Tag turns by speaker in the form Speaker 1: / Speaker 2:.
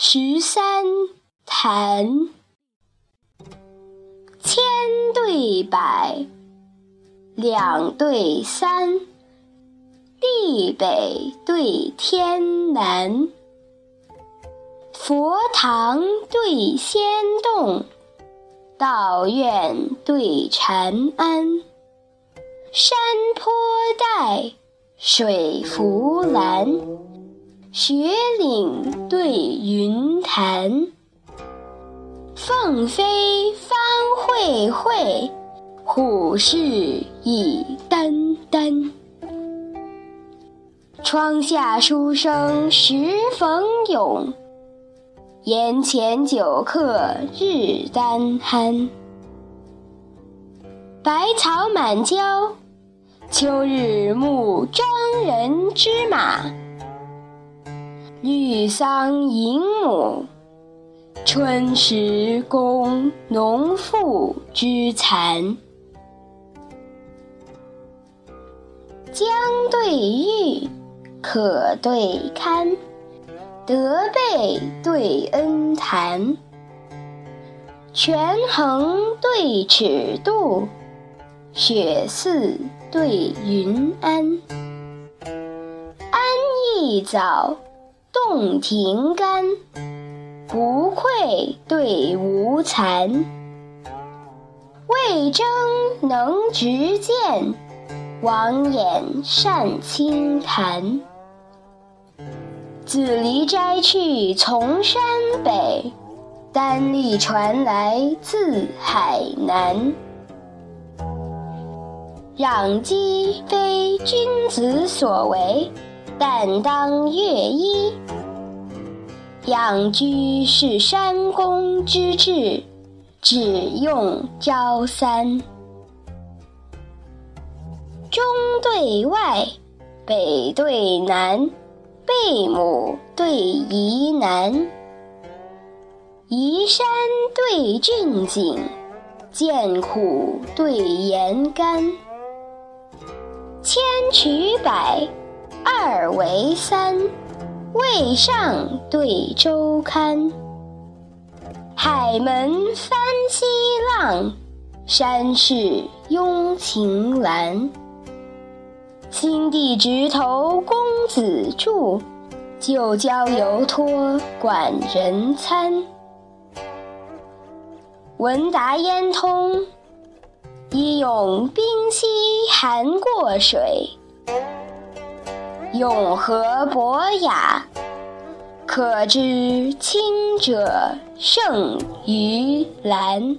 Speaker 1: 十三弹，千对百，两对三，地北对天南，佛堂对仙洞，道院对禅庵，山坡带，水浮蓝。雪岭对云潭，凤飞方会会，虎视已眈眈。窗下书生时逢勇，檐前酒客日当酣。百草满郊，秋日暮征人之马。绿桑迎母，春时供农妇之蚕。江对玉，可对堪，德备对恩谈。权衡对尺度，雪寺对云安。安逸早。洞庭干，不愧对无惭。魏征能执剑，王衍善清谈。子离摘去从山北，单立传来自海南。攘鸡非君子所为。但当乐衣，养居是山公之志，只用朝三。中对外，北对南，背母对宜南。移山对峻景，见苦对严甘。千曲百。二为三，渭上对周刊。海门翻西浪，山势拥晴岚。新地直投公子住，旧交犹托管人餐。闻达焉通，一咏冰溪寒过水。永和博雅，可知清者胜于蓝。